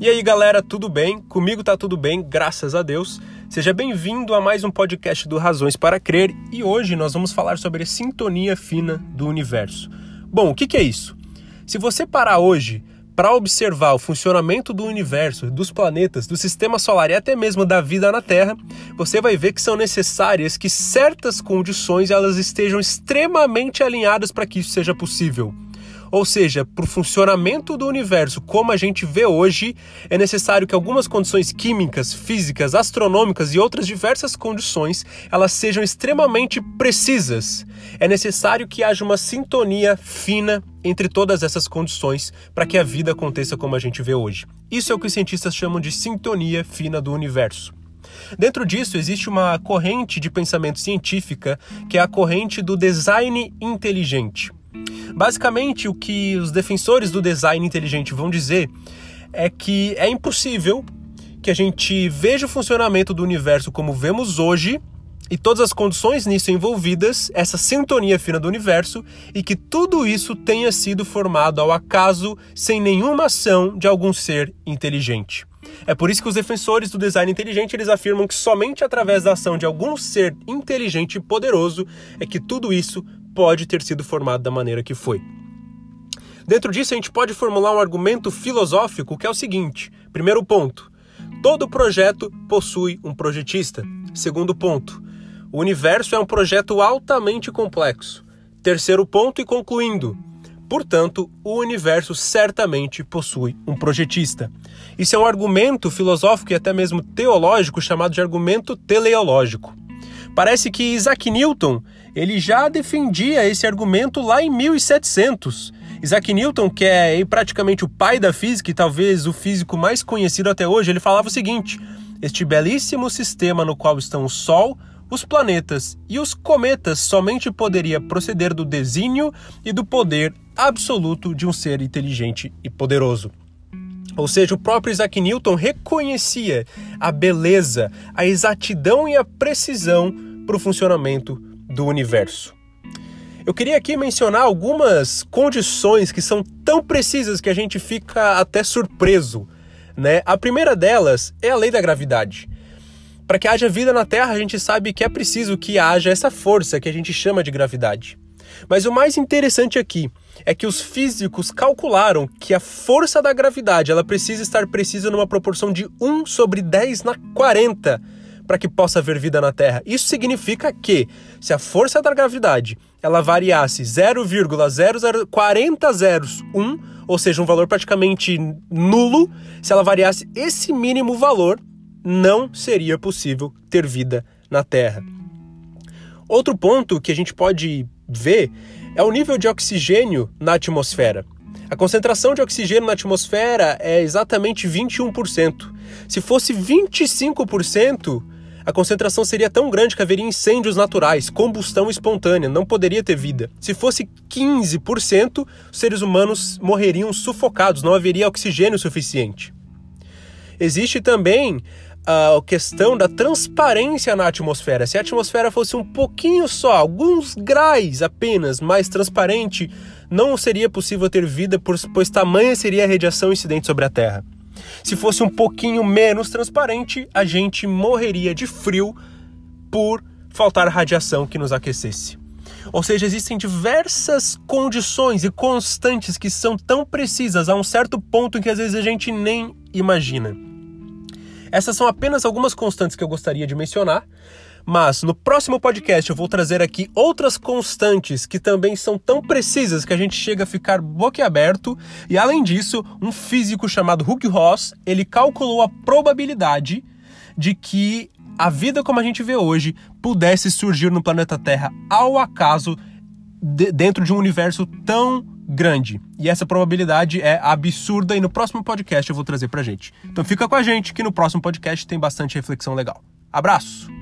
E aí, galera, tudo bem? Comigo tá tudo bem, graças a Deus. Seja bem-vindo a mais um podcast do Razões para Crer e hoje nós vamos falar sobre a sintonia fina do universo. Bom, o que, que é isso? Se você parar hoje para observar o funcionamento do universo, dos planetas, do sistema solar e até mesmo da vida na Terra, você vai ver que são necessárias que certas condições elas estejam extremamente alinhadas para que isso seja possível. Ou seja, para o funcionamento do universo como a gente vê hoje, é necessário que algumas condições químicas, físicas, astronômicas e outras diversas condições elas sejam extremamente precisas. É necessário que haja uma sintonia fina entre todas essas condições para que a vida aconteça como a gente vê hoje. Isso é o que os cientistas chamam de sintonia fina do universo. Dentro disso existe uma corrente de pensamento científica que é a corrente do design inteligente. Basicamente, o que os defensores do design inteligente vão dizer é que é impossível que a gente veja o funcionamento do universo como vemos hoje e todas as condições nisso envolvidas, essa sintonia fina do universo, e que tudo isso tenha sido formado ao acaso sem nenhuma ação de algum ser inteligente. É por isso que os defensores do design inteligente eles afirmam que somente através da ação de algum ser inteligente e poderoso é que tudo isso pode ter sido formado da maneira que foi. Dentro disso, a gente pode formular um argumento filosófico que é o seguinte: primeiro ponto, todo projeto possui um projetista. Segundo ponto, o universo é um projeto altamente complexo. Terceiro ponto, e concluindo, portanto, o universo certamente possui um projetista. Isso é um argumento filosófico e até mesmo teológico chamado de argumento teleológico. Parece que Isaac Newton ele já defendia esse argumento lá em 1700. Isaac Newton, que é praticamente o pai da física e talvez o físico mais conhecido até hoje, ele falava o seguinte: este belíssimo sistema no qual estão o Sol, os planetas e os cometas somente poderia proceder do desígnio e do poder absoluto de um ser inteligente e poderoso. Ou seja, o próprio Isaac Newton reconhecia a beleza, a exatidão e a precisão para o funcionamento do universo. Eu queria aqui mencionar algumas condições que são tão precisas que a gente fica até surpreso. Né? A primeira delas é a lei da gravidade. Para que haja vida na Terra, a gente sabe que é preciso que haja essa força que a gente chama de gravidade. Mas o mais interessante aqui é que os físicos calcularam que a força da gravidade ela precisa estar precisa numa proporção de 1 sobre 10 na 40 para que possa haver vida na Terra. Isso significa que se a força da gravidade ela variasse 0,0040 zeros 1, ou seja, um valor praticamente nulo, se ela variasse esse mínimo valor, não seria possível ter vida na Terra. Outro ponto que a gente pode ver é o nível de oxigênio na atmosfera. A concentração de oxigênio na atmosfera é exatamente 21%. Se fosse 25%, a concentração seria tão grande que haveria incêndios naturais, combustão espontânea, não poderia ter vida. Se fosse 15%, os seres humanos morreriam sufocados, não haveria oxigênio suficiente. Existe também a questão da transparência na atmosfera. Se a atmosfera fosse um pouquinho só, alguns graus apenas mais transparente, não seria possível ter vida, pois tamanha seria a radiação incidente sobre a Terra. Se fosse um pouquinho menos transparente, a gente morreria de frio por faltar radiação que nos aquecesse. Ou seja, existem diversas condições e constantes que são tão precisas a um certo ponto que às vezes a gente nem imagina. Essas são apenas algumas constantes que eu gostaria de mencionar, mas no próximo podcast eu vou trazer aqui outras constantes que também são tão precisas que a gente chega a ficar boquiaberto. E além disso, um físico chamado Hugh Ross, ele calculou a probabilidade de que a vida como a gente vê hoje pudesse surgir no planeta Terra ao acaso de, dentro de um universo tão grande. E essa probabilidade é absurda e no próximo podcast eu vou trazer pra gente. Então fica com a gente que no próximo podcast tem bastante reflexão legal. Abraço!